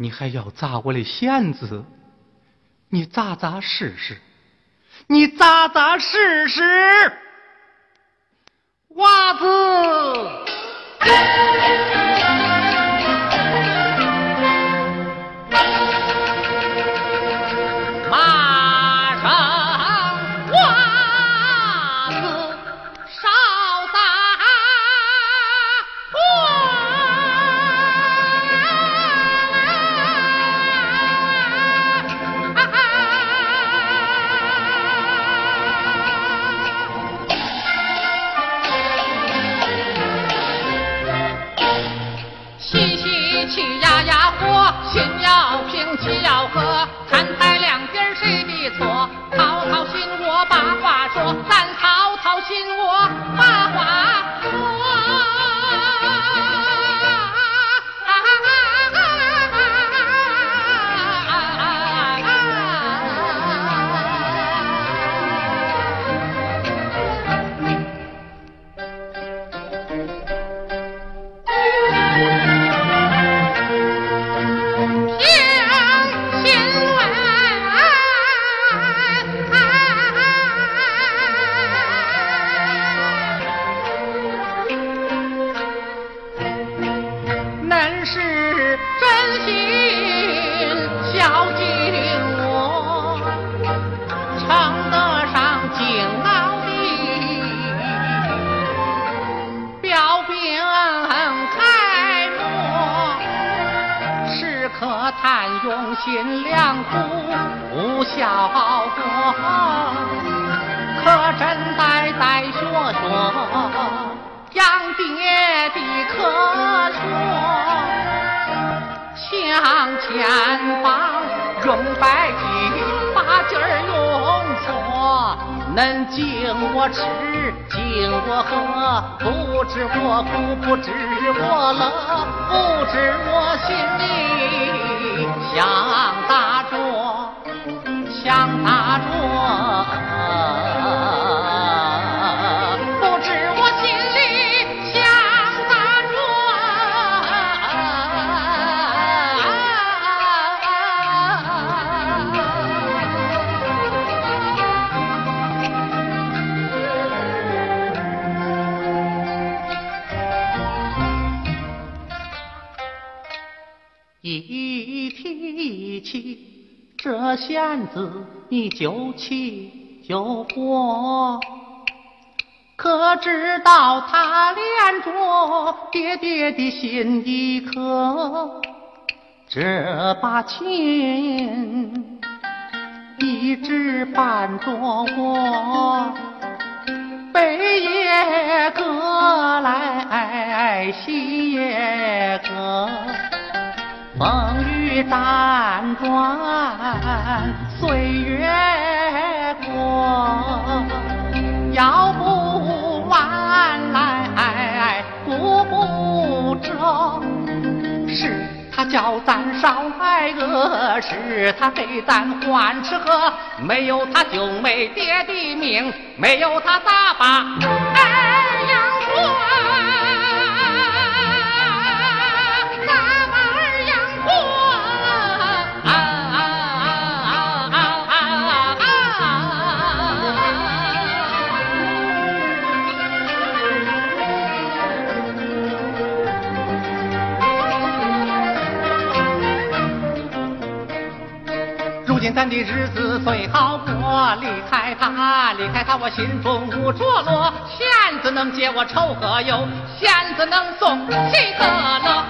你还要砸我的弦子？你砸砸试试，你砸砸试试，袜子。用心良苦无效果，可真呆呆学学，养爹的可说。向前方用白金把劲儿用错，恁敬我吃敬我喝，不知我苦不知我乐，不知我心里。一提起这弦子你就起就火，可知道他连着爹爹的心一颗，这把琴一直伴着我，悲也歌来喜也歌。辗转，岁月过，要不完来顾不着。是他教咱少挨饿，是他给咱换吃喝，没有他就没爹的命，没有他咋把咱的日子最好过，离开他，离开他，我心中无着落。弦子能解我愁和忧，弦子能送喜和乐。